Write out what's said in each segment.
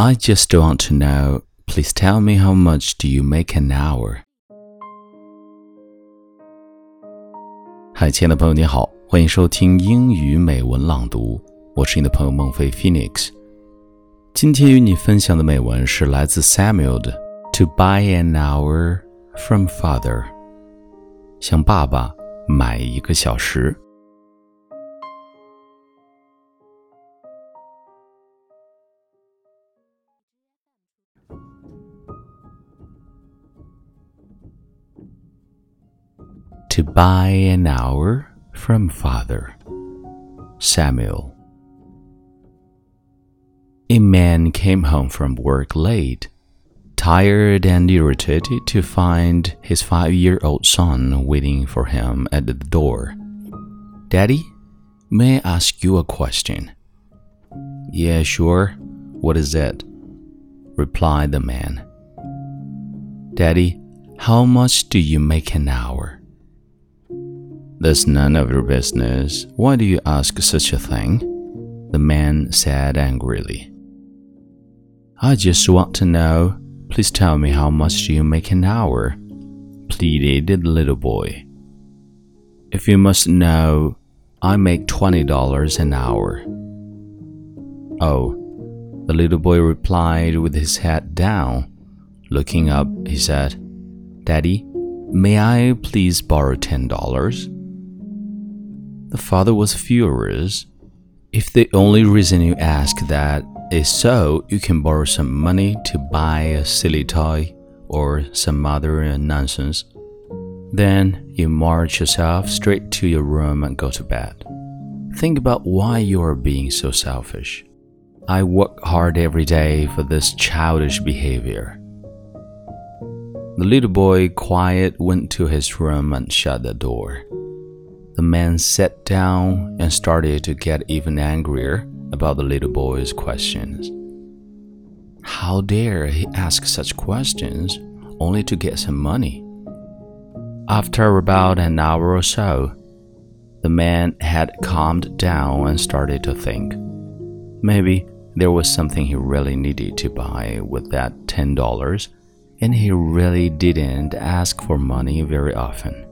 I just want to know. Please tell me how much do you make an hour? 嗨，亲爱的朋友，你好，欢迎收听英语美文朗读，我是你的朋友孟非 Phoenix。今天与你分享的美文是来自 Samuel 的《To Buy an Hour from Father》，向爸爸买一个小时。To buy an hour from father. Samuel. A man came home from work late, tired and irritated to find his five year old son waiting for him at the door. Daddy, may I ask you a question? Yeah, sure. What is it? replied the man. Daddy, how much do you make an hour? That's none of your business. Why do you ask such a thing? The man said angrily. I just want to know. Please tell me how much you make an hour? pleaded the little boy. If you must know, I make $20 an hour. Oh, the little boy replied with his head down. Looking up, he said, Daddy, may I please borrow $10? The father was furious. If the only reason you ask that is so you can borrow some money to buy a silly toy or some other nonsense, then you march yourself straight to your room and go to bed. Think about why you are being so selfish. I work hard every day for this childish behavior. The little boy quiet went to his room and shut the door. The man sat down and started to get even angrier about the little boy's questions. How dare he ask such questions only to get some money? After about an hour or so, the man had calmed down and started to think. Maybe there was something he really needed to buy with that $10, and he really didn't ask for money very often.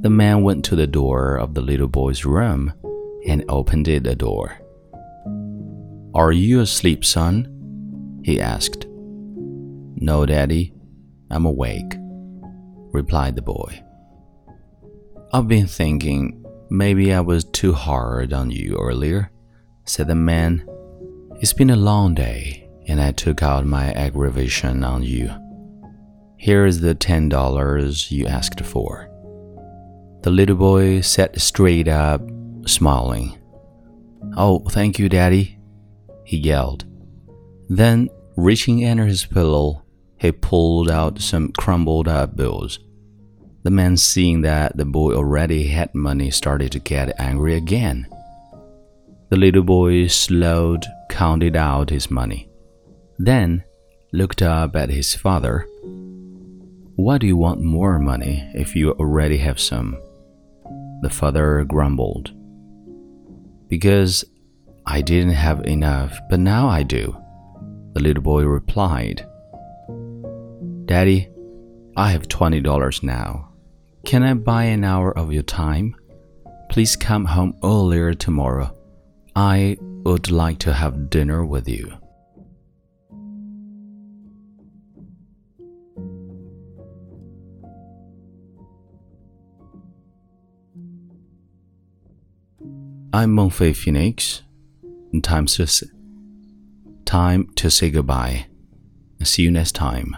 The man went to the door of the little boy's room and opened the door. Are you asleep, son? he asked. No, Daddy, I'm awake, replied the boy. I've been thinking maybe I was too hard on you earlier, said the man. It's been a long day, and I took out my aggravation on you. Here is the ten dollars you asked for. The little boy sat straight up, smiling. Oh, thank you, Daddy, he yelled. Then, reaching under his pillow, he pulled out some crumbled up bills. The man, seeing that the boy already had money, started to get angry again. The little boy slowed, counted out his money, then looked up at his father. Why do you want more money if you already have some? The father grumbled. Because I didn't have enough, but now I do, the little boy replied. Daddy, I have $20 now. Can I buy an hour of your time? Please come home earlier tomorrow. I would like to have dinner with you. I'm Monfei Phoenix. Time to time to say goodbye. See you next time.